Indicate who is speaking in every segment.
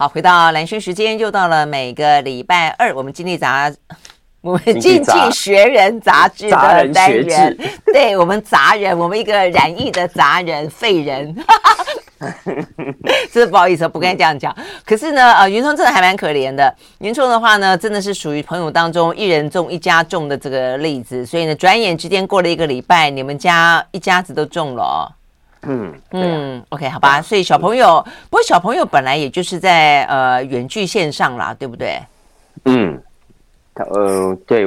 Speaker 1: 好，回到蓝轩时间，又到了每个礼拜二，我们经济杂，我们经济学人杂志的单元，对我们杂人，我们一个染疫的杂人废人，真的不好意思，不该这样讲。可是呢，呃，云聪真的还蛮可怜的。云聪的话呢，真的是属于朋友当中一人中一家中的这个例子，所以呢，转眼之间过了一个礼拜，你们家一家子都中了哦。
Speaker 2: 嗯
Speaker 1: 嗯，OK，好吧，所以小朋友，不过小朋友本来也就是在呃远距线上啦，对不对？
Speaker 2: 嗯，他呃对，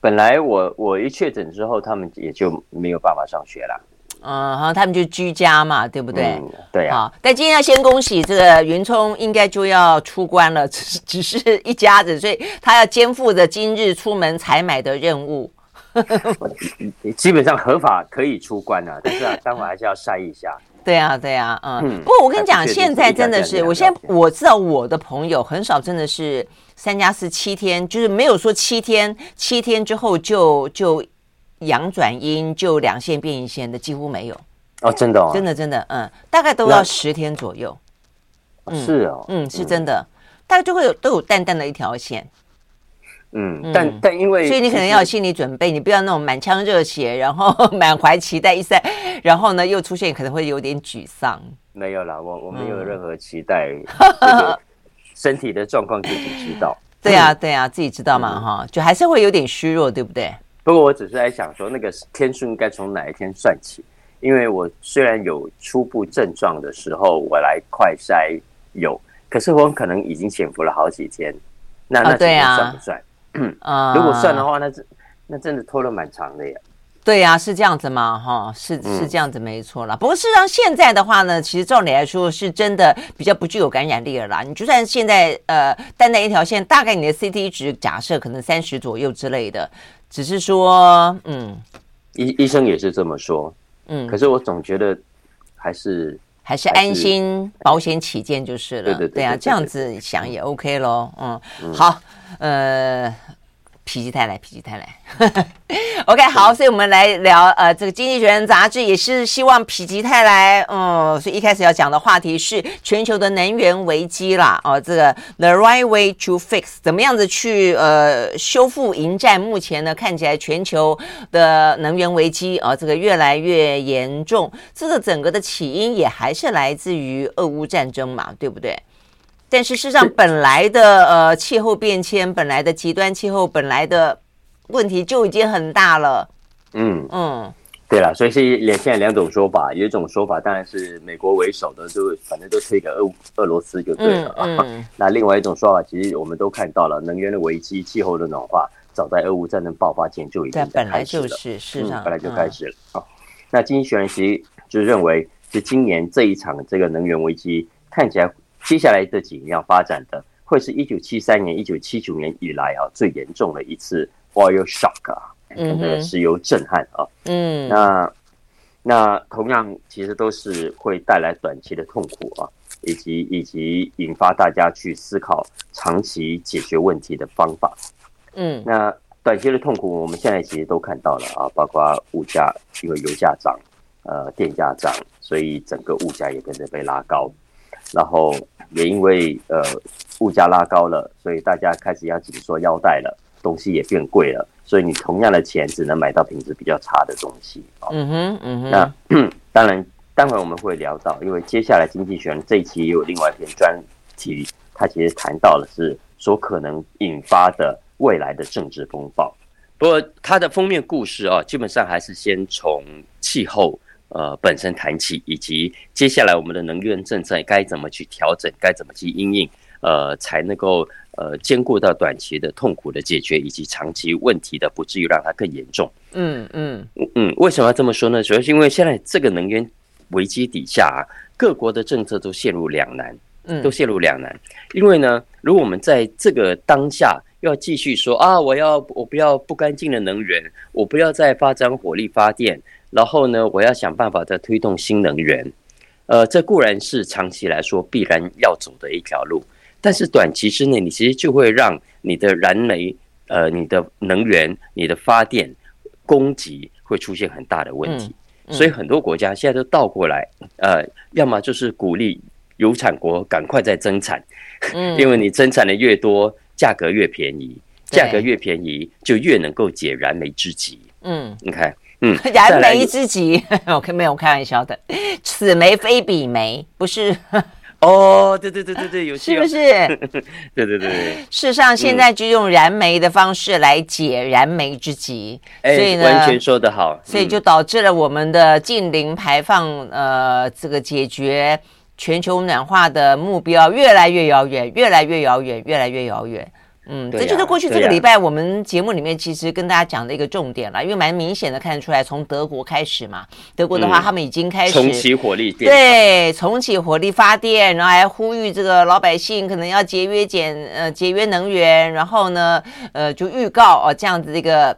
Speaker 2: 本来我我一确诊之后，他们也就没有办法上学了。
Speaker 1: 嗯，好，他们就居家嘛，对不对？
Speaker 2: 嗯、对啊。
Speaker 1: 好，但今天要先恭喜这个云聪，应该就要出关了，只 只是一家子，所以他要肩负着今日出门采买的任务。
Speaker 2: 基本上合法可以出关啊，但是啊，待会还是要筛一下。
Speaker 1: 对啊，对啊，嗯。嗯，不过我跟你讲，现在真的是，我现在我知道我的朋友很少，真的是三加四七天，就是没有说七天，七天之后就就阳转阴，就两线变一线的几乎没有。
Speaker 2: 哦，真的哦，
Speaker 1: 真的真的，嗯，大概都要十天左右。
Speaker 2: 是哦，
Speaker 1: 嗯，是真的，大概就会有都有淡淡的一条线。
Speaker 2: 嗯，但但因为，
Speaker 1: 所以你可能要有心理准备，你不要那种满腔热血，然后 满怀期待一赛，然后呢又出现可能会有点沮丧。
Speaker 2: 没有啦，我我没有任何期待，嗯、身体的状况自己知道。
Speaker 1: 对啊，对啊，自己知道嘛，哈、嗯，就还是会有点虚弱，对不对？
Speaker 2: 不过我只是在想说，那个天数应该从哪一天算起？因为我虽然有初步症状的时候，我来快筛有，可是我可能已经潜伏了好几天，那那这样算不算？啊，如果算的话，那这那真的拖了蛮长的呀。
Speaker 1: 对呀、啊，是这样子吗？哈，是是这样子，没错啦。不过事实上，现在的话呢，其实照理来说，是真的比较不具有感染力了啦。你就算现在呃，单单一条线，大概你的 CT 值假设可能三十左右之类的，只是说，嗯，
Speaker 2: 医医生也是这么说，嗯，可是我总觉得还是
Speaker 1: 还是安心保险起见就是了。对对对啊，这样子想也 OK 咯。嗯，嗯好。呃，否极泰来，否极泰来。OK，好，所以我们来聊呃，这个《经济学人》杂志也是希望否极泰来。嗯，所以一开始要讲的话题是全球的能源危机啦。哦，这个 The right way to fix，怎么样子去呃修复迎战？目前呢，看起来全球的能源危机啊，这个越来越严重。这个整个的起因也还是来自于俄乌战争嘛，对不对？但是事实上，本来的呃气候变迁，本来的极端气候，本来的问题就已经很大了。嗯嗯，
Speaker 2: 对了，所以是两现在两种说法，有一种说法当然是美国为首的，就反正都推给俄俄罗斯就对了啊。嗯嗯、那另外一种说法，其实我们都看到了，能源的危机、气候的暖化，早在俄乌战争爆发前就已经在开始了。是是啊，本来就开始了。好、嗯，那经济学人其实就认为，是今年这一场这个能源危机看起来。接下来这几年要发展的，会是一九七三年、一九七九年以来啊最严重的一次 oil shock 啊，那个石油震撼啊。嗯，那那同样其实都是会带来短期的痛苦啊，以及以及引发大家去思考长期解决问题的方法。嗯，那短期的痛苦我们现在其实都看到了啊，包括物价，因为油价涨，呃，电价涨，所以整个物价也跟着被拉高。然后也因为呃物价拉高了，所以大家开始要紧缩腰带了，东西也变贵了，所以你同样的钱只能买到品质比较差的东西。嗯哼，嗯哼。那 当然，待会我们会聊到，因为接下来经济学人这一期也有另外一篇专题，它其实谈到的是所可能引发的未来的政治风暴。不过它的封面故事啊，基本上还是先从气候。呃，本身谈起，以及接下来我们的能源政策该怎么去调整，该怎么去应应，呃，才能够呃兼顾到短期的痛苦的解决，以及长期问题的不至于让它更严重。嗯嗯嗯，为什么要这么说呢？主要是因为现在这个能源危机底下啊，各国的政策都陷入两难，嗯，都陷入两难。因为呢，如果我们在这个当下要继续说啊，我要我不要不干净的能源，我不要再发展火力发电。然后呢，我要想办法再推动新能源，呃，这固然是长期来说必然要走的一条路，但是短期之内，你其实就会让你的燃煤、呃，你的能源、你的发电供给会出现很大的问题。所以很多国家现在都倒过来，呃，要么就是鼓励油产国赶快再增产，嗯，因为你增产的越多，价格越便宜，价格越便宜就越能够解燃眉之急。嗯，你看，嗯，
Speaker 1: 燃眉之急，我可没有开玩笑的，此眉非彼眉，不是。
Speaker 2: 哦，对对对对对，有
Speaker 1: 是不是？
Speaker 2: 对对对。
Speaker 1: 事实上，现在就用燃眉的方式来解燃眉之急，
Speaker 2: 所以呢，完全说得好。
Speaker 1: 所以就导致了我们的近零排放，呃，这个解决全球暖化的目标越来越遥远，越来越遥远，越来越遥远。嗯，这就是过去这个礼拜我们节目里面其实跟大家讲的一个重点了，因为蛮明显的看得出来，从德国开始嘛，德国的话他们已经开始
Speaker 2: 重启火力，
Speaker 1: 对，重启火力发电，然后还呼吁这个老百姓可能要节约减呃节约能源，然后呢呃就预告哦这样子一个。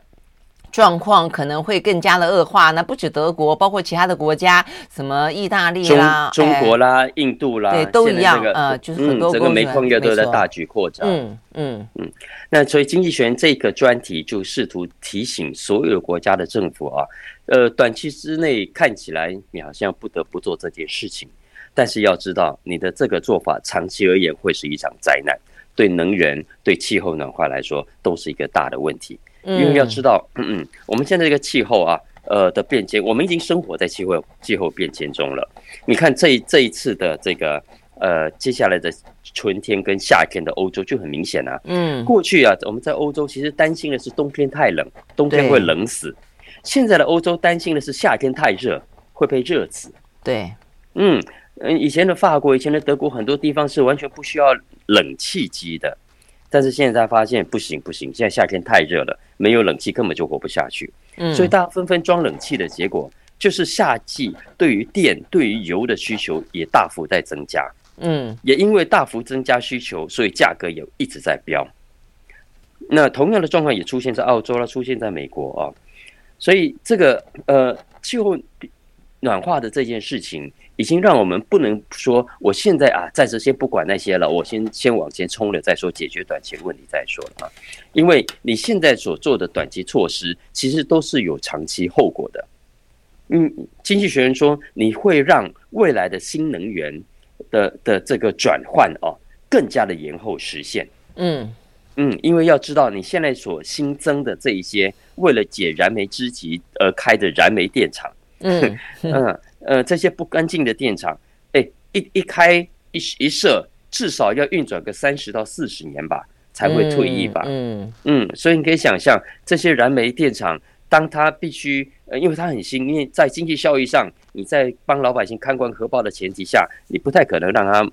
Speaker 1: 状况可能会更加的恶化。那不止德国，包括其他的国家，什么意大利啦、
Speaker 2: 中中国啦、哎、印度啦，
Speaker 1: 对，都一样。
Speaker 2: 这个、
Speaker 1: 呃，就是很多、嗯、
Speaker 2: 整个煤矿业都在大举扩张。嗯嗯嗯。那所以经济学人这个专题就试图提醒所有国家的政府啊，呃，短期之内看起来你好像不得不做这件事情，但是要知道你的这个做法长期而言会是一场灾难，对能源、对气候暖化来说都是一个大的问题。因为要知道，嗯嗯，我们现在这个气候啊，呃的变迁，我们已经生活在气候气候变迁中了。你看这这一次的这个呃，接下来的春天跟夏天的欧洲就很明显啊。嗯，过去啊，我们在欧洲其实担心的是冬天太冷，冬天会冷死。现在的欧洲担心的是夏天太热，会被热死。
Speaker 1: 对，
Speaker 2: 嗯嗯，以前的法国、以前的德国，很多地方是完全不需要冷气机的。但是现在发现不行不行，现在夏天太热了，没有冷气根本就活不下去。嗯，所以大家纷纷装冷气的结果，就是夏季对于电、对于油的需求也大幅在增加。嗯，也因为大幅增加需求，所以价格也一直在飙。那同样的状况也出现在澳洲了，出现在美国啊。所以这个呃气候暖化的这件事情。已经让我们不能说，我现在啊，暂时先不管那些了，我先先往前冲了再说，解决短期问题再说了啊。因为你现在所做的短期措施，其实都是有长期后果的。嗯，经济学人说，你会让未来的新能源的的这个转换哦，更加的延后实现。嗯嗯，因为要知道，你现在所新增的这一些，为了解燃眉之急而开的燃煤电厂，嗯嗯。呃，这些不干净的电厂，哎，一一开一一设，至少要运转个三十到四十年吧，才会退役吧。嗯嗯，所以你可以想象，这些燃煤电厂，当它必须，呃，因为它很新，因为在经济效益上，你在帮老百姓看管核爆的前提下，你不太可能让它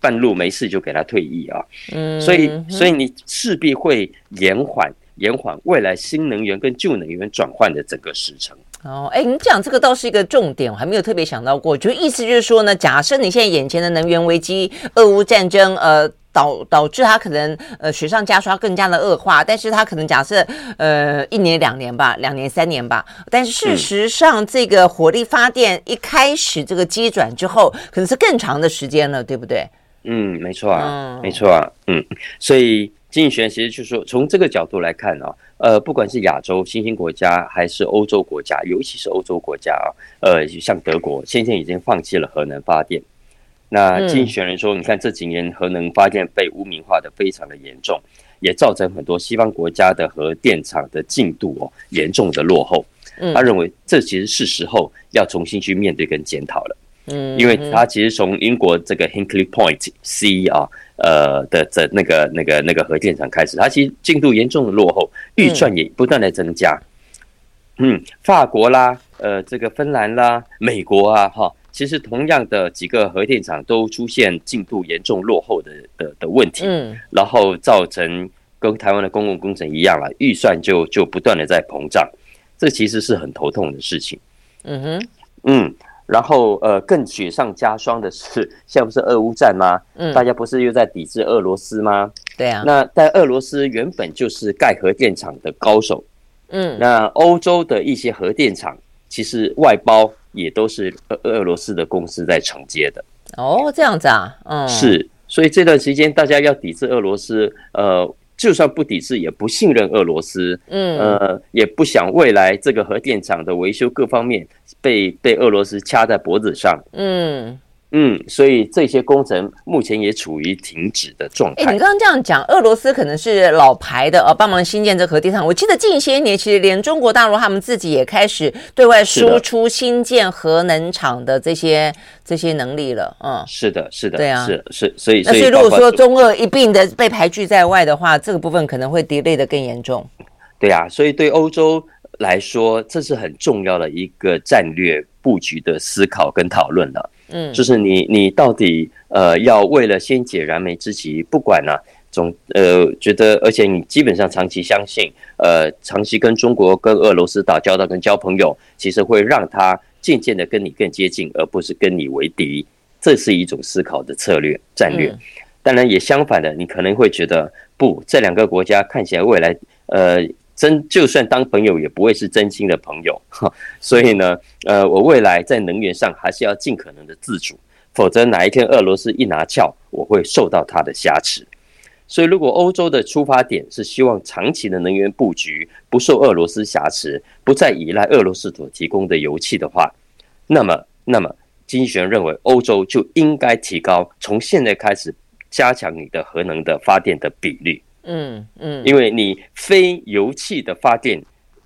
Speaker 2: 半路没事就给它退役啊。嗯，所以所以你势必会延缓延缓未来新能源跟旧能源转换的整个时程。
Speaker 1: 哦，哎，你讲这个倒是一个重点，我还没有特别想到过。就意思就是说呢，假设你现在眼前的能源危机、俄乌战争，呃，导导致它可能呃雪上加霜，更加的恶化。但是它可能假设呃一年两年吧，两年三年吧。但是事实上，这个火力发电一开始这个机转之后，可能是更长的时间了，对不对？
Speaker 2: 嗯，没错啊，嗯、没错啊，嗯，所以。经济学其实就是说，从这个角度来看啊，呃，不管是亚洲新兴国家还是欧洲国家，尤其是欧洲国家啊，呃，像德国，现在已经放弃了核能发电。那经济学人说，你看这几年核能发电被污名化的非常的严重，也造成很多西方国家的核电厂的进度哦严重的落后。他认为这其实是时候要重新去面对跟检讨了。嗯，因为他其实从英国这个 Hinkley Point C 啊。呃的的那个那个那个核电厂开始，它其实进度严重的落后，预算也不断的增加。嗯，法国啦，呃，这个芬兰啦，美国啊，哈，其实同样的几个核电厂都出现进度严重落后的的的问题。嗯，然后造成跟台湾的公共工程一样了，预算就就不断的在膨胀，这其实是很头痛的事情。嗯哼，嗯。然后，呃，更雪上加霜的是，现在不是俄乌战吗？嗯，大家不是又在抵制俄罗斯吗？
Speaker 1: 对啊。
Speaker 2: 那在俄罗斯原本就是盖核电厂的高手，嗯，那欧洲的一些核电厂其实外包也都是俄俄罗斯的公司在承接的。
Speaker 1: 哦，这样子啊，嗯，
Speaker 2: 是。所以这段时间大家要抵制俄罗斯，呃。就算不抵制，也不信任俄罗斯，嗯，呃，也不想未来这个核电厂的维修各方面被被俄罗斯掐在脖子上，嗯嗯，所以这些工程目前也处于停止的状态。
Speaker 1: 哎，你刚刚这样讲，俄罗斯可能是老牌的，呃，帮忙新建这核电厂。我记得近些年，其实连中国大陆他们自己也开始对外输出新建核能厂的这些这些能力了。嗯，
Speaker 2: 是的，是的，
Speaker 1: 对啊，
Speaker 2: 是是，所以
Speaker 1: 那所以如果说中俄一并的被排拒在外的话，这个部分可能会 delay 的更严重。
Speaker 2: 对啊，所以对欧洲来说，这是很重要的一个战略布局的思考跟讨论了。嗯，就是你你到底呃要为了先解燃眉之急，不管呢、啊，总呃觉得，而且你基本上长期相信，呃长期跟中国跟俄罗斯打交道跟交朋友，其实会让他渐渐的跟你更接近，而不是跟你为敌，这是一种思考的策略战略。当然也相反的，你可能会觉得不，这两个国家看起来未来呃。真就算当朋友也不会是真心的朋友，所以呢，呃，我未来在能源上还是要尽可能的自主，否则哪一天俄罗斯一拿翘，我会受到他的挟持。所以，如果欧洲的出发点是希望长期的能源布局不受俄罗斯挟持，不再依赖俄罗斯所提供的油气的话，那么，那么经济学认为，欧洲就应该提高从现在开始加强你的核能的发电的比率。嗯嗯，因为你非油气的发电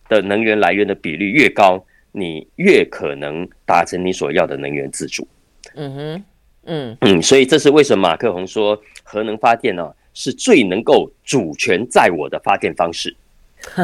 Speaker 2: 的能源来源的比率越高，你越可能达成你所要的能源自主。嗯哼，嗯嗯，所以这是为什么马克宏说核能发电呢，是最能够主权在我的发电方式。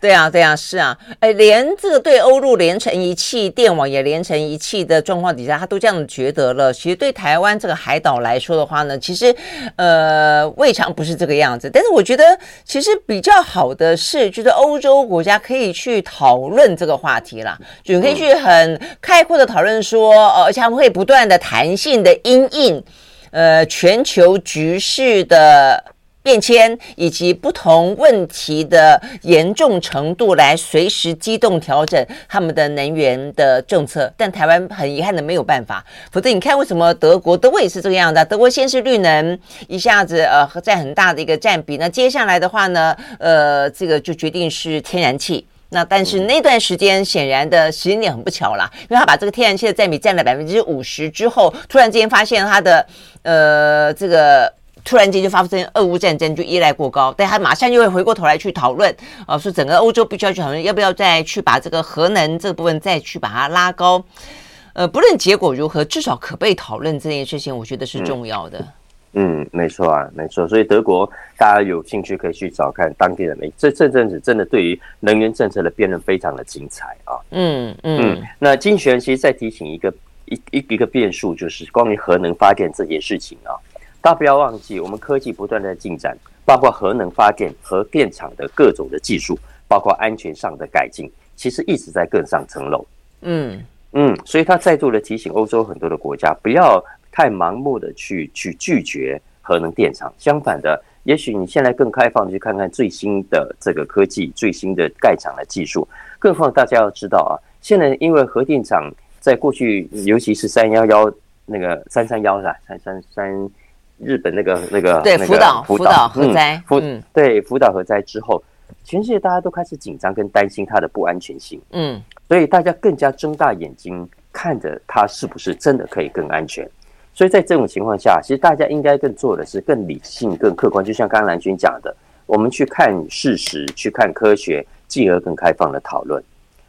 Speaker 1: 对啊，对啊，是啊，哎，连这个对欧陆连成一气，电网也连成一气的状况底下，他都这样觉得了。其实对台湾这个海岛来说的话呢，其实呃未尝不是这个样子。但是我觉得，其实比较好的是，就是欧洲国家可以去讨论这个话题啦，就可以去很开阔的讨论说，呃，而且他们会不断的弹性的因应，呃，全球局势的。变迁以及不同问题的严重程度，来随时机动调整他们的能源的政策。但台湾很遗憾的没有办法，否则你看为什么德国，德国也是这个样的。德国先是绿能，一下子呃占很大的一个占比。那接下来的话呢，呃，这个就决定是天然气。那但是那段时间显然的时间点很不巧啦，因为他把这个天然气的占比占了百分之五十之后，突然之间发现他的呃这个。突然间就发生俄乌战争，就依赖过高，但他马上又会回过头来去讨论，啊，说整个欧洲必须要去讨论，要不要再去把这个核能这部分再去把它拉高，呃，不论结果如何，至少可被讨论这件事情，我觉得是重要的。
Speaker 2: 嗯，没错啊，没错。所以德国大家有兴趣可以去找看当地的媒体，这这阵子真的对于能源政策的辩论非常的精彩啊。嗯嗯，嗯。那经济学人其实再提醒一个一一一个变数，就是关于核能发电这件事情啊。大家不要忘记，我们科技不断的进展，包括核能发电、核电厂的各种的技术，包括安全上的改进，其实一直在更上层楼。嗯嗯，所以他再度的提醒欧洲很多的国家，不要太盲目的去去拒绝核能电厂。相反的，也许你现在更开放的去看看最新的这个科技、最新的盖厂的技术。更何况大家要知道啊，现在因为核电厂在过去，尤其是三幺幺那个三三幺是吧？三三三。日本那个那个
Speaker 1: 对福岛福岛核灾，
Speaker 2: 福对福岛核灾之后，全世界大家都开始紧张跟担心它的不安全性，嗯，所以大家更加睁大眼睛看着它是不是真的可以更安全。所以在这种情况下，其实大家应该更做的是更理性、更客观。就像刚刚蓝军讲的，我们去看事实，去看科学，进而更开放的讨论。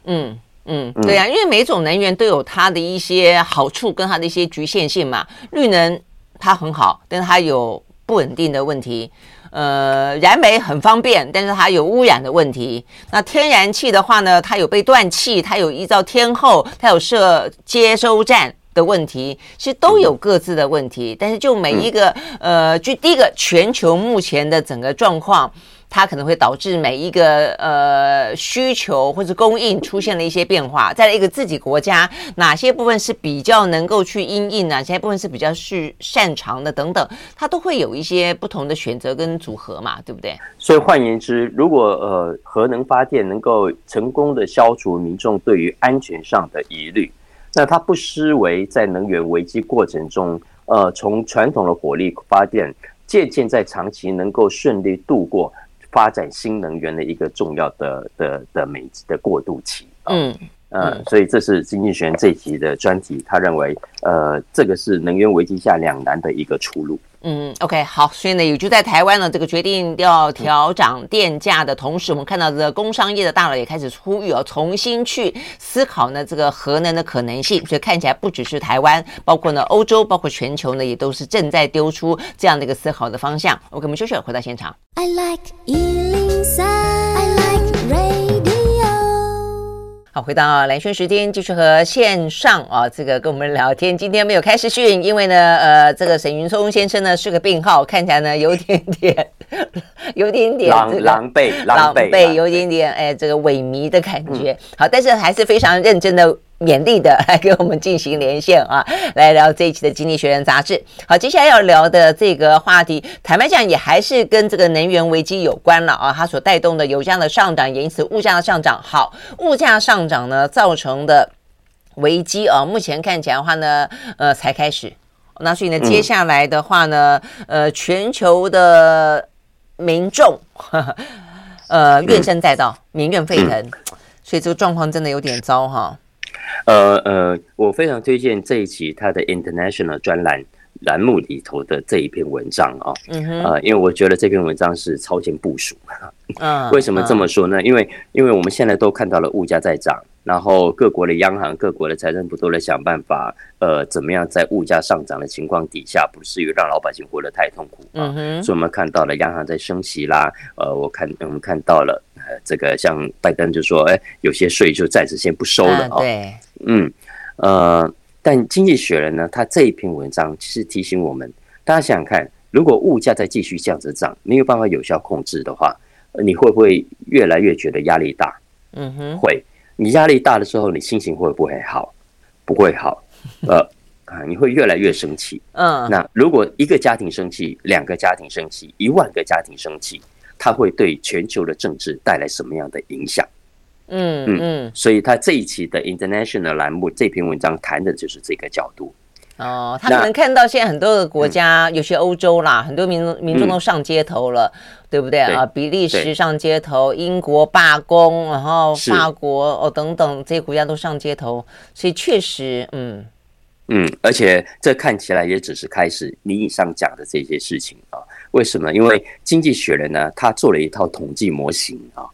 Speaker 1: 嗯嗯，对呀、啊，因为每种能源都有它的一些好处跟它的一些局限性嘛，绿能。它很好，但是它有不稳定的问题。呃，燃煤很方便，但是它有污染的问题。那天然气的话呢，它有被断气，它有依照天候，它有设接收站的问题，其实都有各自的问题。但是就每一个，呃，就第一个，全球目前的整个状况。它可能会导致每一个呃需求或者供应出现了一些变化，在一个自己国家哪些部分是比较能够去因应，哪些部分是比较是擅长的等等，它都会有一些不同的选择跟组合嘛，对不对？
Speaker 2: 所以换言之，如果呃核能发电能够成功的消除民众对于安全上的疑虑，那它不失为在能源危机过程中，呃从传统的火力发电渐渐在长期能够顺利度过。发展新能源的一个重要的的的美的过渡期。嗯呃，所以这是经济学人这一集的专题，他认为，呃，这个是能源危机下两难的一个出路。
Speaker 1: 嗯，OK，好，所以呢，也就在台湾呢，这个决定要调涨电价的同时，我们看到这个工商业的大佬也开始呼吁哦，重新去思考呢这个核能的可能性。所以看起来不只是台湾，包括呢欧洲，包括全球呢，也都是正在丢出这样的一个思考的方向。OK，我们休息，回到现场。I like 好，回到蓝轩时间，继续和线上啊，这个跟我们聊天。今天没有开视讯，因为呢，呃，这个沈云松先生呢是个病号，看起来呢有点点，有点点
Speaker 2: 狼狼狈，
Speaker 1: 狼狈，有点点哎，这个萎靡的感觉。嗯、好，但是还是非常认真的。勉励的来跟我们进行连线啊，来聊这一期的《经济学人》杂志。好，接下来要聊的这个话题，坦白讲也还是跟这个能源危机有关了啊。它所带动的油价的上涨，也因此物价的上涨。好，物价上涨呢造成的危机啊，目前看起来的话呢，呃，才开始。那所以呢，接下来的话呢，呃，全球的民众，呵 呵呃，怨声载道，民怨沸腾，所以这个状况真的有点糟哈。
Speaker 2: 呃呃，我非常推荐这一期他的 International 专栏栏目里头的这一篇文章啊，嗯哼，呃，因为我觉得这篇文章是超前部署。嗯，为什么这么说呢？因为因为我们现在都看到了物价在涨，然后各国的央行、各国的财政部都在想办法，呃，怎么样在物价上涨的情况底下，不至于让老百姓活得太痛苦啊。嗯哼，所以我们看到了央行在升息啦，呃，我看我们看到了。呃，这个像拜登就说，哎，有些税就暂时先不收了啊。对，嗯，呃，但经济学人呢，他这一篇文章其实提醒我们，大家想想看，如果物价再继续这样子涨，没有办法有效控制的话，你会不会越来越觉得压力大？嗯哼，会。你压力大的时候，你心情会不会好？不会好。呃，啊，你会越来越生气。嗯，那如果一个家庭生气，两个家庭生气，一万个家庭生气。它会对全球的政治带来什么样的影响？嗯嗯，所以他这一期的 International 栏目这篇文章谈的就是这个角度。
Speaker 1: 哦，他可能看到现在很多的国家，有些欧洲啦，很多民众民众都上街头了，对不对啊？比利时上街头，英国罢工，然后法国哦等等这些国家都上街头，所以确实，嗯
Speaker 2: 嗯，而且这看起来也只是开始。你以上讲的这些事情啊。为什么？因为经济学人呢，他做了一套统计模型啊。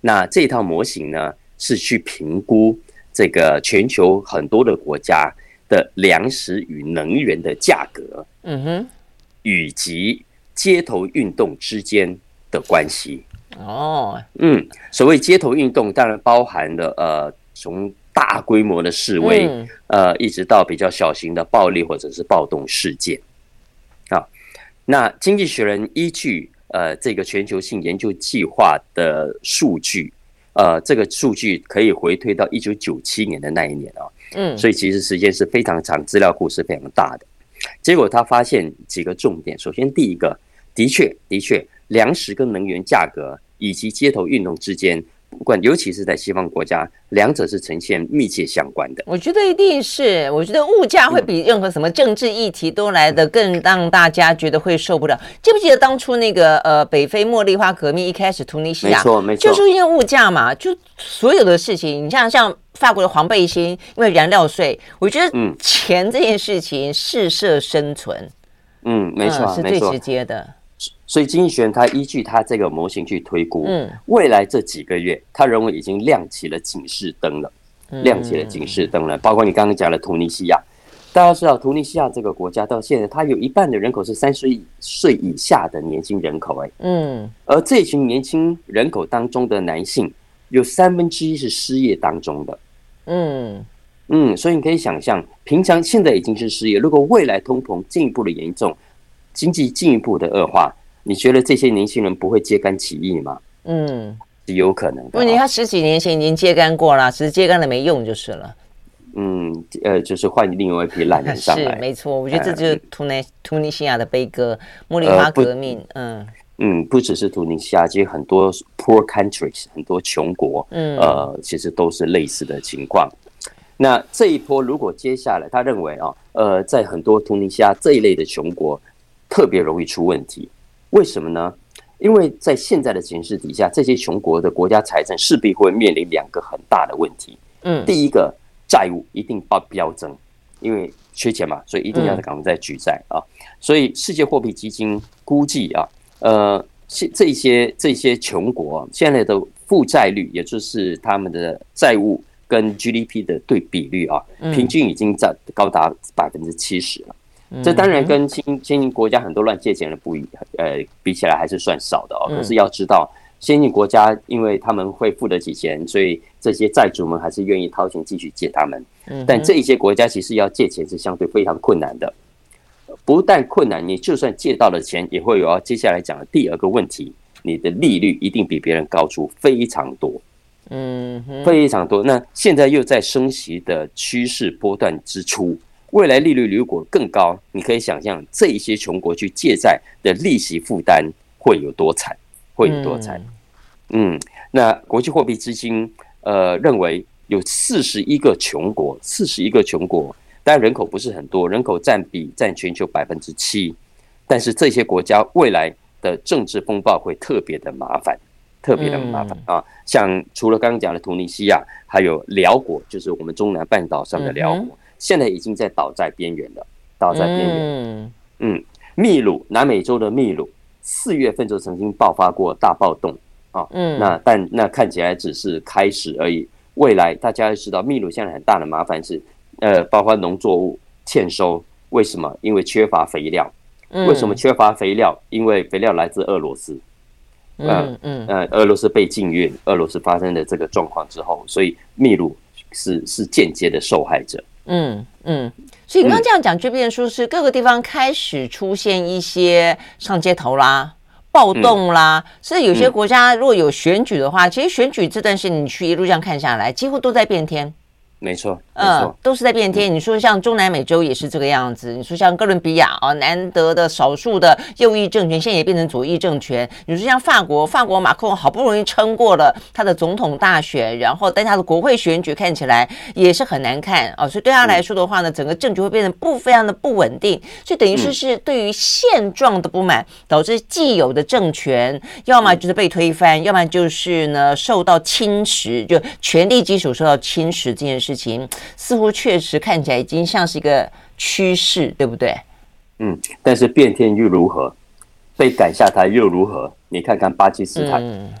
Speaker 2: 那这套模型呢，是去评估这个全球很多的国家的粮食与能源的价格，嗯哼，以及街头运动之间的关系。哦，嗯，所谓街头运动，当然包含了呃，从大规模的示威，呃，一直到比较小型的暴力或者是暴动事件。啊那经济学人依据呃这个全球性研究计划的数据，呃，这个数据可以回推到一九九七年的那一年啊，嗯，所以其实时间是非常长，资料库是非常大的。结果他发现几个重点，首先第一个，的确的确，粮食跟能源价格以及街头运动之间。不管，尤其是在西方国家，两者是呈现密切相关的。
Speaker 1: 我觉得一定是，我觉得物价会比任何什么政治议题都来得更让大家觉得会受不了。记不记得当初那个呃北非茉莉花革命一开始，突尼西亚，没错没错，就是因为物价嘛，就所有的事情，你像像法国的黄背心，因为燃料税，我觉得嗯，钱这件事情适设生存，
Speaker 2: 嗯，没错，
Speaker 1: 是最直接的。
Speaker 2: 所以经济学人他依据他这个模型去推估，嗯，未来这几个月，他认为已经亮起了警示灯了，亮起了警示灯了。包括你刚刚讲的突尼西亚，大家知道突尼西亚这个国家到现在，它有一半的人口是三十岁以下的年轻人口，哎，嗯，而这群年轻人口当中的男性，有三分之一是失业当中的，嗯。嗯，所以你可以想象，平常现在已经是失业，如果未来通膨进一步的严重，经济进一步的恶化。你觉得这些年轻人不会揭竿起义吗？嗯，是有可能的。
Speaker 1: 问题他十几年前已经揭竿过了，只是揭竿了没用就是了。
Speaker 2: 嗯，呃，就是换另外一批烂人上 来。
Speaker 1: 是没错，我觉得这就是突尼突尼西亚的悲歌——茉莉花革命。呃、嗯
Speaker 2: 嗯，不只是突尼西亚，其实很多 poor countries，很多穷国，嗯，呃，其实都是类似的情况。那这一波如果接下来，他认为啊，呃，在很多突尼西亚这一类的穷国，特别容易出问题。为什么呢？因为在现在的形势底下，这些穷国的国家财政势必会面临两个很大的问题。嗯，第一个债务一定爆飙增，因为缺钱嘛，所以一定要赶快再举债啊。所以世界货币基金估计啊，呃，现这些这些穷国现在的负债率，也就是他们的债务跟 GDP 的对比率啊，平均已经在高达百分之七十了。这当然跟新先进国家很多乱借钱的不一，呃，比起来还是算少的哦。可是要知道，先进国家因为他们会付得起钱，所以这些债主们还是愿意掏钱继续借他们。但这一些国家其实要借钱是相对非常困难的，不但困难，你就算借到了钱，也会有要接下来讲的第二个问题，你的利率一定比别人高出非常多，嗯，非常多。那现在又在升息的趋势波段之初。未来利率如果更高，你可以想象这一些穷国去借债的利息负担会有多惨，会有多惨。嗯，那国际货币基金呃认为有四十一个穷国，四十一个穷国，当然人口不是很多，人口占比占全球百分之七，但是这些国家未来的政治风暴会特别的麻烦，特别的麻烦啊。像除了刚刚讲的突尼西亚，还有辽国，就是我们中南半岛上的辽国。现在已经在倒在边缘了，倒在边缘。嗯，嗯，秘鲁，南美洲的秘鲁，四月份就曾经爆发过大暴动啊。嗯，那但那看起来只是开始而已。未来大家要知道，秘鲁现在很大的麻烦是，呃，包括农作物欠收。为什么？因为缺乏肥料。为什么缺乏肥料？因为肥料来自俄罗斯。嗯嗯呃，俄罗斯被禁运，俄罗斯发生的这个状况之后，所以秘鲁是是间接的受害者。
Speaker 1: 嗯嗯，所以你刚刚这样讲，就变说是各个地方开始出现一些上街头啦、暴动啦。所以有些国家如果有选举的话，其实选举这段时间你去一路这样看下来，几乎都在变天。
Speaker 2: 没错，
Speaker 1: 嗯，都是在变天。你说像中南美洲也是这个样子。你说像哥伦比亚啊，难得的少数的右翼政权，现在也变成左翼政权。你说像法国，法国马克龙好不容易撑过了他的总统大选，然后但他的国会选举看起来也是很难看啊。所以对他来说的话呢，整个政局会变得不非常的不稳定。所以等于说是对于现状的不满，导致既有的政权要么就是被推翻，要么就是呢受到侵蚀，就权力基础受到侵蚀这件事。事情似乎确实看起来已经像是一个趋势，对不对？
Speaker 2: 嗯，但是变天又如何？被赶下台又如何？你看看巴基斯坦，嗯、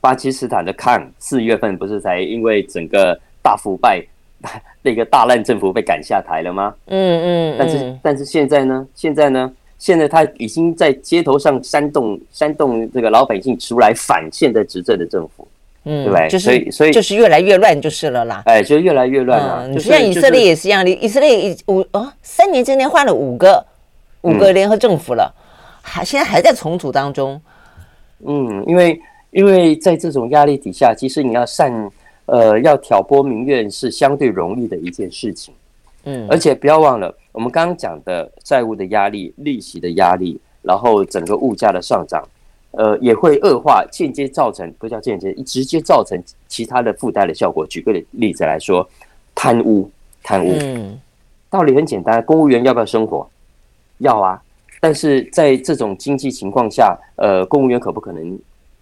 Speaker 2: 巴基斯坦的抗四月份不是才因为整个大腐败，那个大烂政府被赶下台了吗？嗯嗯，但是但是现在呢？现在呢？现在他已经在街头上煽动煽动这个老百姓出来反现在执政的政府。嗯，对，就是所以所以
Speaker 1: 就是越来越乱就是了啦。
Speaker 2: 哎，就越来越乱了。
Speaker 1: 你像以色列也是一样的，以色列五哦三年之内换了五个五个联合政府了，还现在还在重组当中。
Speaker 2: 嗯，因为因为在这种压力底下，其实你要善呃要挑拨民怨是相对容易的一件事情。嗯，而且不要忘了我们刚刚讲的债务的压力、利息的压力，然后整个物价的上涨。呃，也会恶化，间接造成不叫间接，直接造成其他的附带的效果。举个例子来说，贪污，贪污，嗯，道理很简单，公务员要不要生活？要啊，但是在这种经济情况下，呃，公务员可不可能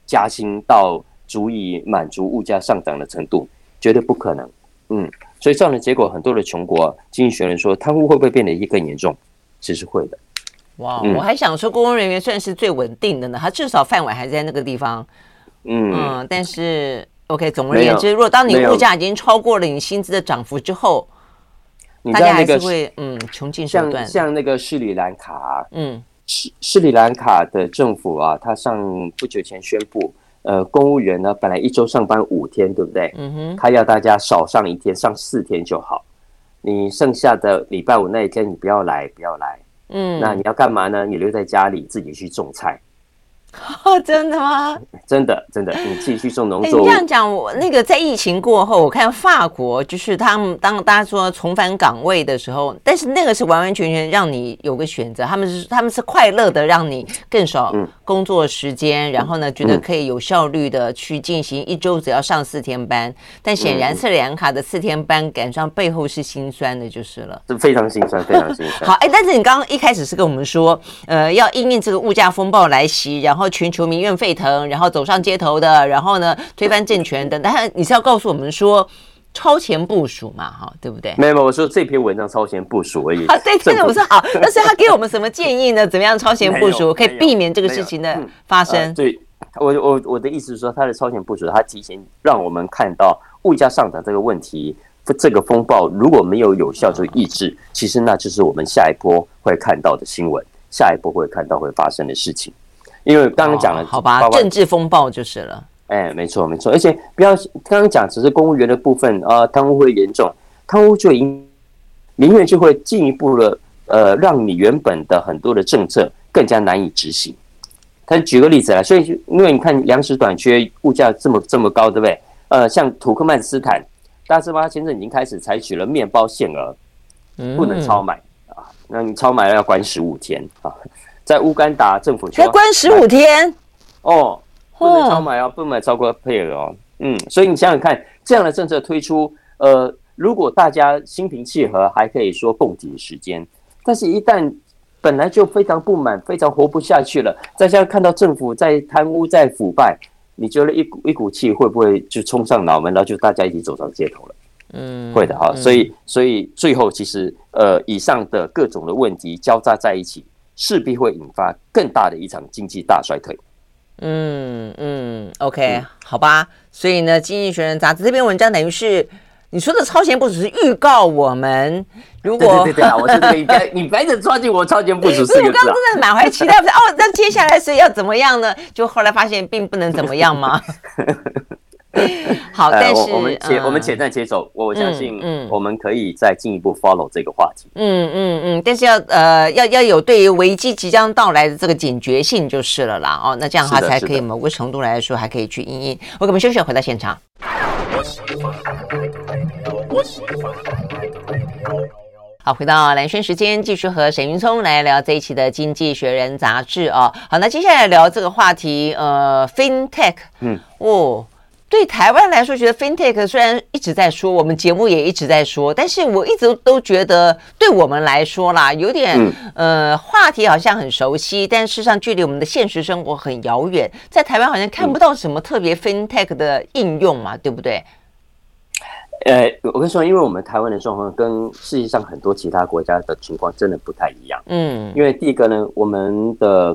Speaker 2: 加薪到足以满足物价上涨的程度？绝对不可能。嗯，所以这样的结果，很多的穷国经济学人说，贪污会不会变得更严重？其实会的。
Speaker 1: 哇，我还想说，公务人员算是最稳定的呢，他至少饭碗还在那个地方。嗯嗯，但是 OK，总而言之，如果当你物价已经超过了你薪资的涨幅之后，大家还是会嗯穷尽手段。
Speaker 2: 像那个斯里兰卡，嗯，斯斯里兰卡的政府啊，他上不久前宣布，呃，公务员呢本来一周上班五天，对不对？嗯哼，他要大家少上一天，上四天就好。你剩下的礼拜五那一天，你不要来，不要来。嗯，那你要干嘛呢？你留在家里自己去种菜。
Speaker 1: 哦，真的吗？
Speaker 2: 真的，真的，你自己去种农作物。
Speaker 1: 欸、你这样讲，我那个在疫情过后，我看法国就是他们当大家说重返岗位的时候，但是那个是完完全全让你有个选择，他们是他们是快乐的让你更少工作时间，嗯、然后呢觉得可以有效率的去进行一周只要上四天班。但显然斯里兰卡的四天班赶上背后是心酸的，就是了，
Speaker 2: 是非常心酸，非常心酸。
Speaker 1: 好，哎、欸，但是你刚刚一开始是跟我们说，呃，要因应这个物价风暴来袭，然后。然后全球民怨沸腾，然后走上街头的，然后呢推翻政权等。但你是要告诉我们说，超前部署嘛，哈，对不对？
Speaker 2: 没有，没有，我说这篇文章超前部署而已。
Speaker 1: 啊，对，真的我说好，但是他给我们什么建议呢？怎么样超前部署可以避免这个事情的发生？
Speaker 2: 对，我我我的意思是说，他的超前部署，他提前让我们看到物价上涨这个问题，这个风暴如果没有有效就抑制，其实那就是我们下一波会看到的新闻，下一波会看到会发生的事情。因为刚刚讲了，
Speaker 1: 好吧，政治风暴就是了。
Speaker 2: 哎，没错没错，而且不要刚刚讲只是公务员的部分啊，贪污会严重，贪污就因民怨就会进一步的呃，让你原本的很多的政策更加难以执行。他举个例子来，所以因为你看粮食短缺，物价这么这么高，对不对？呃，像土克曼斯坦，大斯巴先生？已经开始采取了面包限额，不能超买啊，那你超买了要关十五天啊。在乌干达政府
Speaker 1: 才关十五天
Speaker 2: 哦。不能超买哦，不能超过配额哦。嗯，所以你想想看，这样的政策推出，呃，如果大家心平气和，还可以说共体时间。但是，一旦本来就非常不满、非常活不下去了，再加上看到政府在贪污、在腐败，你觉得一股一股气会不会就冲上脑门，然后就大家一起走上街头了？嗯，会的哈。所以，所以最后其实，呃，以上的各种的问题交杂在一起，势必会引发更大的一场经济大衰退。
Speaker 1: 嗯嗯，OK，嗯好吧。所以呢，《经济学人》杂志这篇文章等于是你说的超前部署，是预告我们，如果
Speaker 2: 对对对对，我是这个应该 你白着抓紧我超前部署四个字，我刚
Speaker 1: 刚真的满怀期待，不是哦？那接下来是要怎么样呢？就后来发现并不能怎么样吗？好，但是、呃、
Speaker 2: 我们且、嗯、我们且战且走，我相信，嗯，我们可以再进一步 follow 这个话题。
Speaker 1: 嗯嗯嗯，但是要呃要要有对于危机即将到来的这个警觉性就是了啦。哦，那这样的话才可以某个程度来说还可以去应应。我给我们休息，回到现场。好，回到蓝轩时间，继续和沈云聪来聊这一期的《经济学人》杂志哦。好，那接下来聊这个话题，呃，FinTech，嗯，哦。对台湾来说，觉得 FinTech 虽然一直在说，我们节目也一直在说，但是我一直都觉得，对我们来说啦，有点、嗯、呃，话题好像很熟悉，但事实上距离我们的现实生活很遥远，在台湾好像看不到什么特别 FinTech 的应用嘛，对不对？
Speaker 2: 呃，我跟你说，因为我们台湾的状况跟世界上很多其他国家的情况真的不太一样。嗯，因为第一个呢，我们的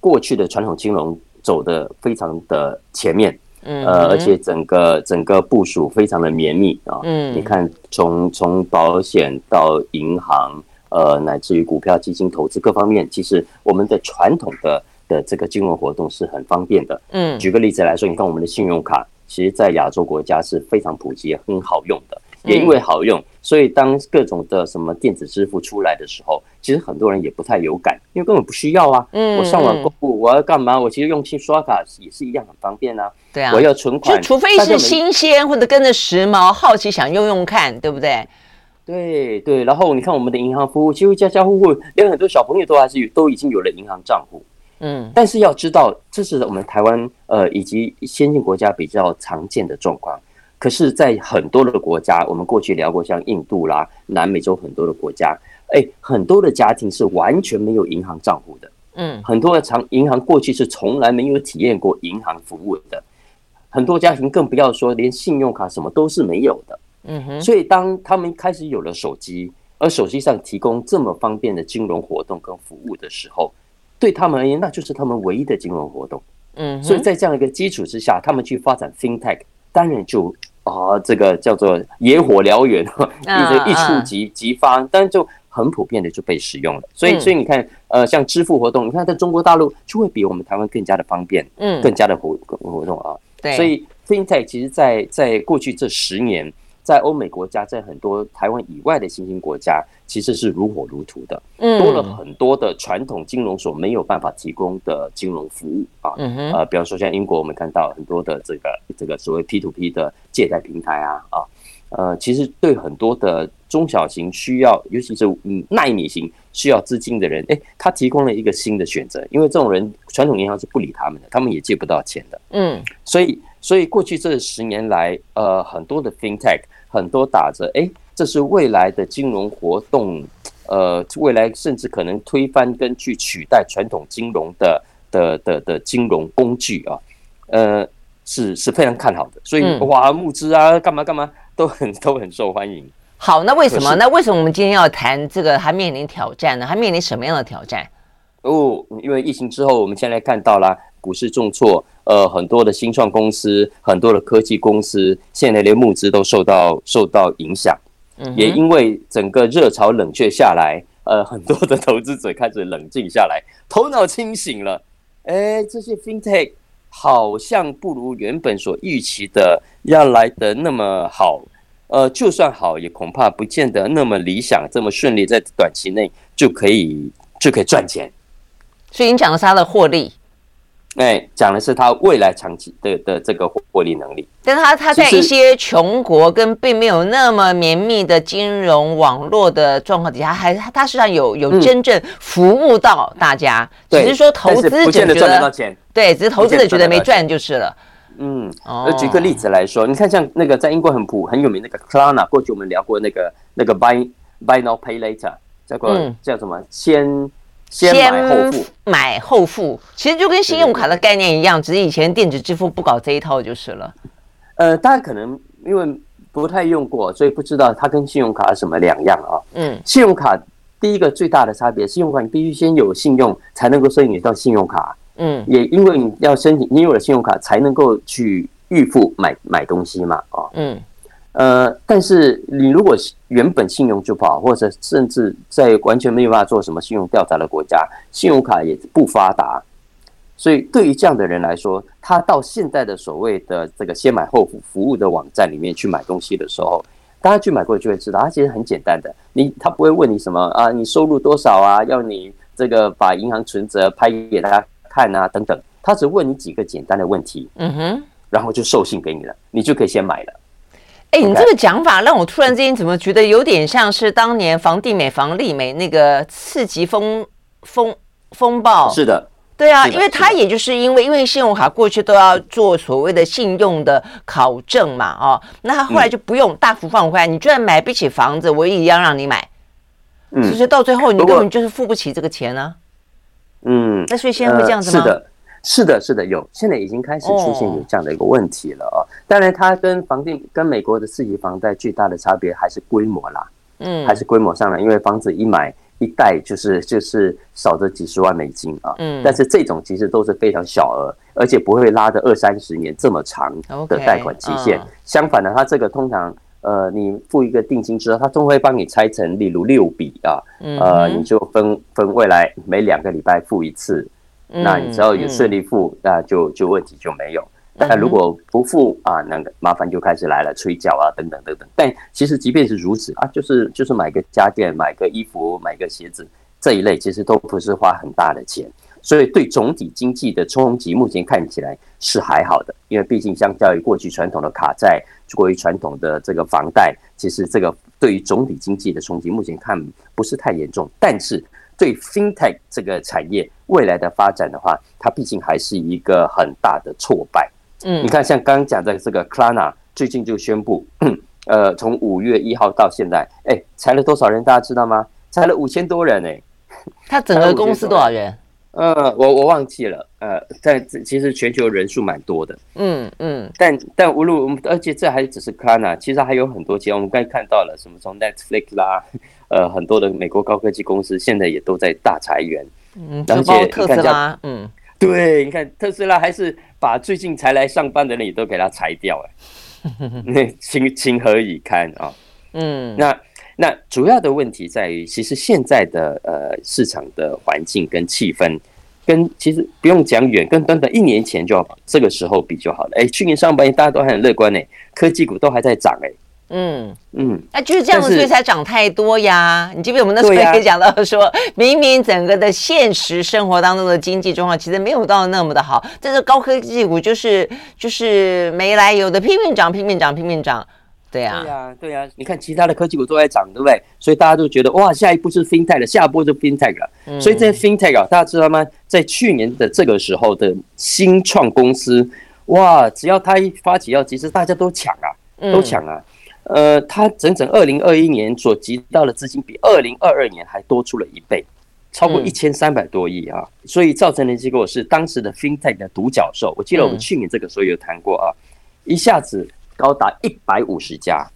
Speaker 2: 过去的传统金融走的非常的前面。嗯，呃，而且整个整个部署非常的绵密啊。嗯，你看从从保险到银行，呃，乃至于股票、基金投资各方面，其实我们的传统的的这个金融活动是很方便的。嗯，举个例子来说，你看我们的信用卡，其实，在亚洲国家是非常普及、很好用的。也因为好用，所以当各种的什么电子支付出来的时候，其实很多人也不太有感，因为根本不需要啊。嗯，我上网购物，我要干嘛？我其实用信刷卡也是一样很方便啊。对啊，我要存款，
Speaker 1: 就除非是新鲜或者跟着时髦，好奇想用用看，对不对？
Speaker 2: 对对。然后你看我们的银行服务，几乎家家户户，连很多小朋友都还是都已经有了银行账户。嗯，但是要知道，这是我们台湾呃以及先进国家比较常见的状况。可是，在很多的国家，我们过去聊过，像印度啦、南美洲很多的国家，哎，很多的家庭是完全没有银行账户的。嗯，很多的长银行过去是从来没有体验过银行服务的，很多家庭更不要说连信用卡什么都是没有的。嗯哼，所以当他们开始有了手机，而手机上提供这么方便的金融活动跟服务的时候，对他们而言，那就是他们唯一的金融活动。嗯，所以在这样一个基础之下，他们去发展 FinTech，当然就。啊，这个叫做野火燎原，一直一触即即发，但就很普遍的就被使用了。所以，所以你看，呃，像支付活动，你看在中国大陆就会比我们台湾更加的方便，嗯，更加的活活动啊。对，所以 FinTech 其实在在过去这十年。在欧美国家，在很多台湾以外的新兴国家，其实是如火如荼的，多了很多的传统金融所没有办法提供的金融服务啊。呃，比方说像英国，我们看到很多的这个这个所谓 P to P 的借贷平台啊啊，呃，其实对很多的中小型需要，尤其是嗯耐米型需要资金的人，哎，他提供了一个新的选择，因为这种人传统银行是不理他们的，他们也借不到钱的。嗯，所以。所以过去这十年来，呃，很多的 FinTech，很多打着哎，这是未来的金融活动，呃，未来甚至可能推翻跟去取代传统金融的的的的金融工具啊，呃，是是非常看好的。所以哇，募资啊，干嘛干嘛，都很 都很受欢迎。
Speaker 1: 好，那为什么？那为什么我们今天要谈这个？还面临挑战呢？还面临什么样的挑战？
Speaker 2: 哦，因为疫情之后，我们现在看到了股市重挫，呃，很多的新创公司、很多的科技公司，现在连募资都受到受到影响。嗯，也因为整个热潮冷却下来，呃，很多的投资者开始冷静下来，头脑清醒了。哎，这些 FinTech 好像不如原本所预期的要来的那么好。呃，就算好，也恐怕不见得那么理想，这么顺利，在短期内就可以就可以赚钱。
Speaker 1: 所以你讲的是他的获利，
Speaker 2: 哎，讲的是他未来长期的的这个获利能力。
Speaker 1: 但是他他在一些穷国跟并没有那么绵密的金融网络的状况底下，还他实际上有有真正服务到大家，嗯、只是说投资者觉得，得对，只是投资者觉得没赚就是了。
Speaker 2: 嗯，那举个例子来说，你看像那个在英国很普很有名那个 Klarna，过去我们聊过那个那个 Buy Buy Now Pay Later，叫个叫什么先。先买后付，
Speaker 1: 买后付，其实就跟信用卡的概念一样，只是以前电子支付不搞这一套就是了。
Speaker 2: 呃，大家可能因为不太用过，所以不知道它跟信用卡什么两样啊。嗯，信用卡第一个最大的差别，信用卡你必须先有信用才能够申请到信用卡。嗯，也因为你要申请，你有了信用卡才能够去预付买买东西嘛。啊，嗯。呃，但是你如果原本信用就不好，或者甚至在完全没有办法做什么信用调查的国家，信用卡也不发达，所以对于这样的人来说，他到现在的所谓的这个先买后付服务的网站里面去买东西的时候，大家去买过就会知道，他其实很简单的，你他不会问你什么啊，你收入多少啊，要你这个把银行存折拍给他看啊等等，他只问你几个简单的问题，嗯哼，然后就授信给你了，你就可以先买了。
Speaker 1: 哎，你这个讲法让我突然之间怎么觉得有点像是当年房地美、房利美那个次级风风风暴？
Speaker 2: 是的，
Speaker 1: 对啊，因为他也就是因为因为信用卡过去都要做所谓的信用的考证嘛，哦，那他后来就不用大幅放宽，你居然买不起房子，我也一样让你买，嗯，其实到最后你根本就是付不起这个钱呢，嗯，那所以现在会这样子吗？
Speaker 2: 是的，是的，是的有，现在已经开始出现有这样的一个问题了啊。Oh. 当然，它跟房地跟美国的四级房贷最大的差别还是规模啦，嗯，还是规模上来，因为房子一买一贷就是就是少则几十万美金啊，嗯，但是这种其实都是非常小额，而且不会拉的二三十年这么长的贷款期限。Okay. Uh. 相反的，它这个通常呃，你付一个定金之后，它都会帮你拆成，例如六笔啊，呃，你就分分未来每两个礼拜付一次。那你只要有顺利付，那就就问题就没有。但如果不付啊，那个麻烦就开始来了，催缴啊，等等等等。但其实即便是如此啊，就是就是买个家电、买个衣服、买个鞋子这一类，其实都不是花很大的钱。所以对总体经济的冲击，目前看起来是还好的，因为毕竟相较于过去传统的卡债，过于传统的这个房贷，其实这个对于总体经济的冲击，目前看不是太严重。但是对 FinTech 这个产业未来的发展的话，它毕竟还是一个很大的挫败。嗯，你看，像刚刚讲的这个 Klarna 最近就宣布，呃，从五月一号到现在，哎，裁了多少人？大家知道吗？裁了五千多人哎。
Speaker 1: 他整个公司多少人？
Speaker 2: 呃，我我忘记了。呃，在其实全球人数蛮多的。嗯嗯。但但无论我们，而且这还只是 Klarna，其实还有很多企业。我们刚才看到了什么，从 Netflix 啦。呃，很多的美国高科技公司现在也都在大裁员，
Speaker 1: 嗯，而且特斯拉，嗯，
Speaker 2: 对，你看特斯拉还是把最近才来上班的人也都给他裁掉，了，那情情何以堪啊？嗯，那那主要的问题在于，其实现在的呃市场的环境跟气氛，跟其实不用讲远，跟短短一年前就这个时候比就好了。哎，去年上半年大家都还很乐观呢，科技股都还在涨，哎。嗯嗯，那、啊、
Speaker 1: 就是这样子，所以才涨太多呀。你记不记得我们那时候也讲到说，啊、明明整个的现实生活当中的经济状况其实没有到那么的好，但是高科技股就是就是没来由的拼命涨，拼命涨，拼命涨。对呀、啊，
Speaker 2: 对呀、啊，对呀、啊。你看其他的科技股都在涨，对不对？所以大家都觉得哇，下一步是 FinTech 了，下一步就 FinTech 了。嗯、所以这些 FinTech 啊，大家知道吗？在去年的这个时候的新创公司，哇，只要他一发起要，其实大家都抢啊，都抢啊。嗯呃，它整整二零二一年所集到的资金比二零二二年还多出了一倍，超过一千三百多亿啊！嗯、所以造成的结果是，当时的 FinTech 的独角兽，我记得我们去年这个时候有谈过啊，嗯、一下子高达一百五十家，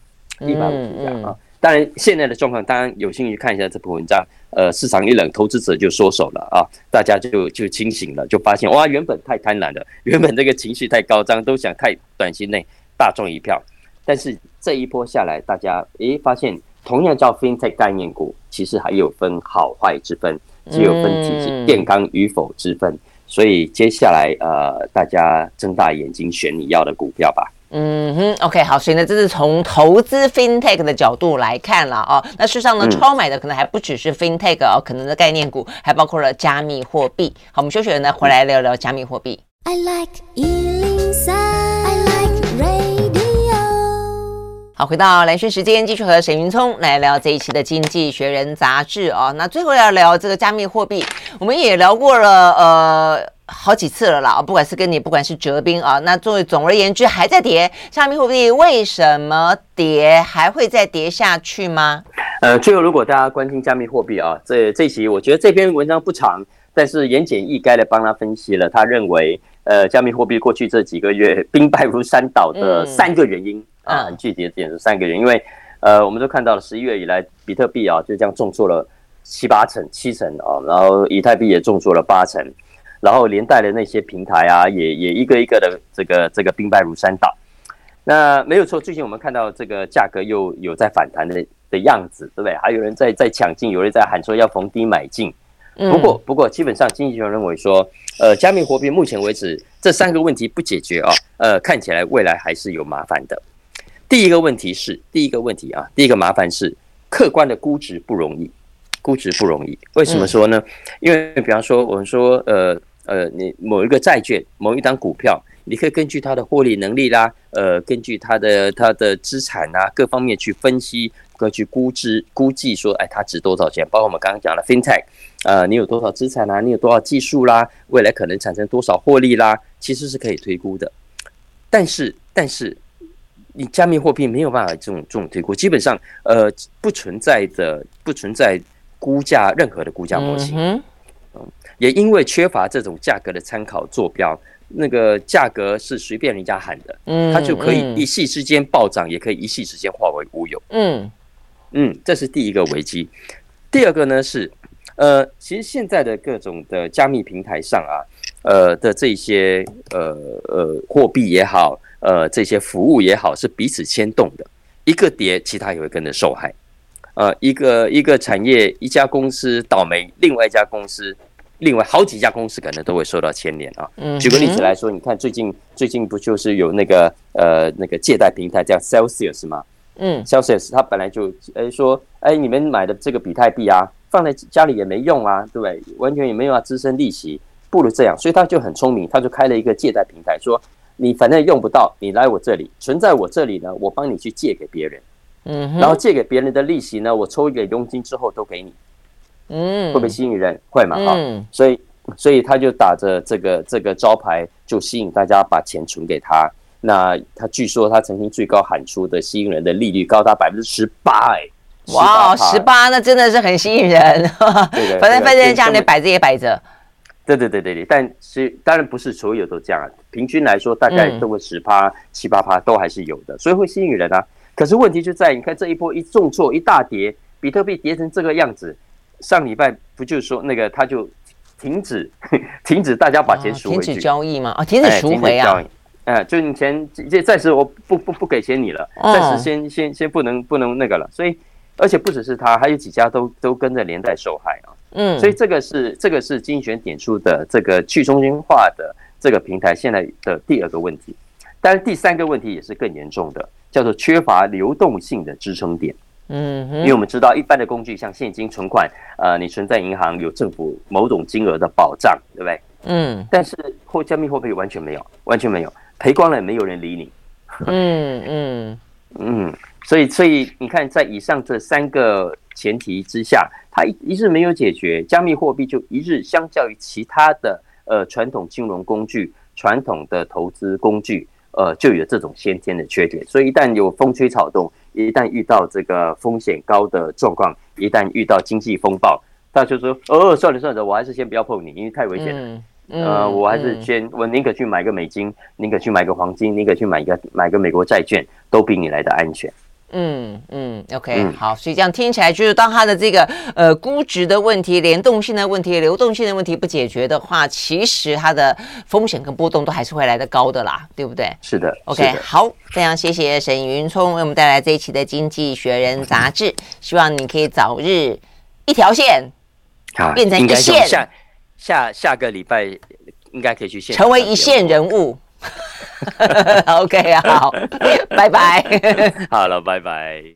Speaker 2: 一百五十家啊。当然，现在的状况，当然有兴趣看一下这篇文章。呃，市场一冷，投资者就缩手了啊，大家就就清醒了，就发现哇，原本太贪婪了，原本这个情绪太高涨，都想太短期内大赚一票。但是这一波下来，大家诶发现，同样叫 FinTech 概念股，其实还有分好坏之分，只有分体质健康与否之分。所以接下来呃，大家睁大眼睛选你要的股票吧。
Speaker 1: 嗯哼，OK，好，所以呢，这是从投资 FinTech 的角度来看了哦。那事实上呢，超买的可能还不只是 FinTech 哦，可能的概念股还包括了加密货币。好，我们休息了呢，回来聊聊加密货币。I like 好，回到蓝轩时间，继续和沈云聪来聊这一期的《经济学人》杂志哦。那最后要聊这个加密货币，我们也聊过了，呃。好几次了啦，不管是跟你，不管是哲兵啊，那作为总而言之还在跌，加密货币为什么跌，还会再跌下去吗？
Speaker 2: 呃，最后如果大家关心加密货币啊，这这期我觉得这篇文章不长，但是言简意赅的帮他分析了，他认为呃加密货币过去这几个月兵败如山倒的三个原因、嗯、啊，很具体的点是三个原因，因为呃我们都看到了十一月以来比特币啊就这样重挫了七八成七成啊，然后以太币也重挫了八成。然后连带的那些平台啊，也也一个一个的这个这个兵败如山倒。那没有错，最近我们看到这个价格又有在反弹的的样子，对不对？还有人在在抢进，有人在喊说要逢低买进。不过不过，基本上经济学人认为说，呃，加密货币目前为止这三个问题不解决啊，呃，看起来未来还是有麻烦的。第一个问题是，第一个问题啊，第一个麻烦是客观的估值不容易。估值不容易，为什么说呢？因为比方说，我们说，呃呃，你某一个债券、某一档股票，你可以根据它的获利能力啦，呃，根据它的它的资产啊各方面去分析，根据估值估计说，哎，它值多少钱？包括我们刚刚讲的 FinTech，呃，你有多少资产啊？你有多少技术啦？未来可能产生多少获利啦？其实是可以推估的。但是，但是你加密货币没有办法这种这种推估，基本上，呃，不存在的，不存在。估价任何的估价模型，嗯，也因为缺乏这种价格的参考坐标，那个价格是随便人家喊的，嗯，它就可以一夕之间暴涨，也可以一夕之间化为乌有，嗯嗯，这是第一个危机。第二个呢是，呃，其实现在的各种的加密平台上啊，呃的这些呃呃货币也好，呃这些服务也好，是彼此牵动的，一个跌，其他也会跟着受害。呃，一个一个产业，一家公司倒霉，另外一家公司，另外好几家公司可能都会受到牵连啊。举个例子来说，你看最近最近不就是有那个呃那个借贷平台叫 Celsius 吗？嗯，Celsius 它本来就哎说，哎，你们买的这个比特币啊，放在家里也没用啊，对不对？完全也没有啊，滋生利息，不如这样，所以他就很聪明，他就开了一个借贷平台，说你反正用不到，你来我这里，存在我这里呢，我帮你去借给别人。嗯，然后借给别人的利息呢，我抽一个佣金之后都给你，嗯，会不会吸引人？会嘛？哈、嗯，所以所以他就打着这个这个招牌，就吸引大家把钱存给他。那他据说他曾经最高喊出的吸引人的利率高达百分之十八，哎，
Speaker 1: 哇，十八，那真的是很吸引人。对的，反正反正家里摆着也摆着。
Speaker 2: 对对对对对，但是当然不是所有都这样，啊平均来说大概都会十趴、七八趴都还是有的，所以会吸引人啊。可是问题就在，你看这一波一重挫一大跌，比特币跌成这个样子，上礼拜不就是说那个他就停止 停止大家把钱赎回去，
Speaker 1: 停止交易吗？啊，停止赎回啊？
Speaker 2: 哎，就你钱这暂时我不不不给钱你了，暂时先先先不能不能那个了。所以而且不只是他，还有几家都都跟着连带受害啊。嗯，所以这个是这个是精选点出的这个去中心化的这个平台现在的第二个问题，但是第三个问题也是更严重的。叫做缺乏流动性的支撑点，嗯，因为我们知道一般的工具像现金存款，呃，你存在银行有政府某种金额的保障，对不对？嗯，但是或加密货币完全没有，完全没有，赔光了也没有人理你。嗯嗯嗯，所以所以你看，在以上这三个前提之下，它一一日没有解决，加密货币就一日相较于其他的呃传统金融工具、传统的投资工具。呃，就有这种先天的缺点，所以一旦有风吹草动，一旦遇到这个风险高的状况，一旦遇到经济风暴，大家就说：“哦，算了算了，我还是先不要碰你，因为太危险了。嗯”嗯，呃，我还是先，我宁可去买个美金，宁可去买个黄金，宁可去买一个买个美国债券，都比你来的安全。
Speaker 1: 嗯嗯，OK，嗯好，所以这样听起来就是，当它的这个呃估值的问题、联动性的问题、流动性的问题不解决的话，其实它的风险跟波动都还是会来得高的啦，对不对？
Speaker 2: 是的
Speaker 1: ，OK，
Speaker 2: 是的
Speaker 1: 好，非常谢谢沈云聪为我们带来这一期的《经济学人》杂志，希望你可以早日一条线啊变成一线，
Speaker 2: 下下下个礼拜应该可以去线
Speaker 1: 成为一线人物。OK，好，拜拜。
Speaker 2: 好了，拜拜。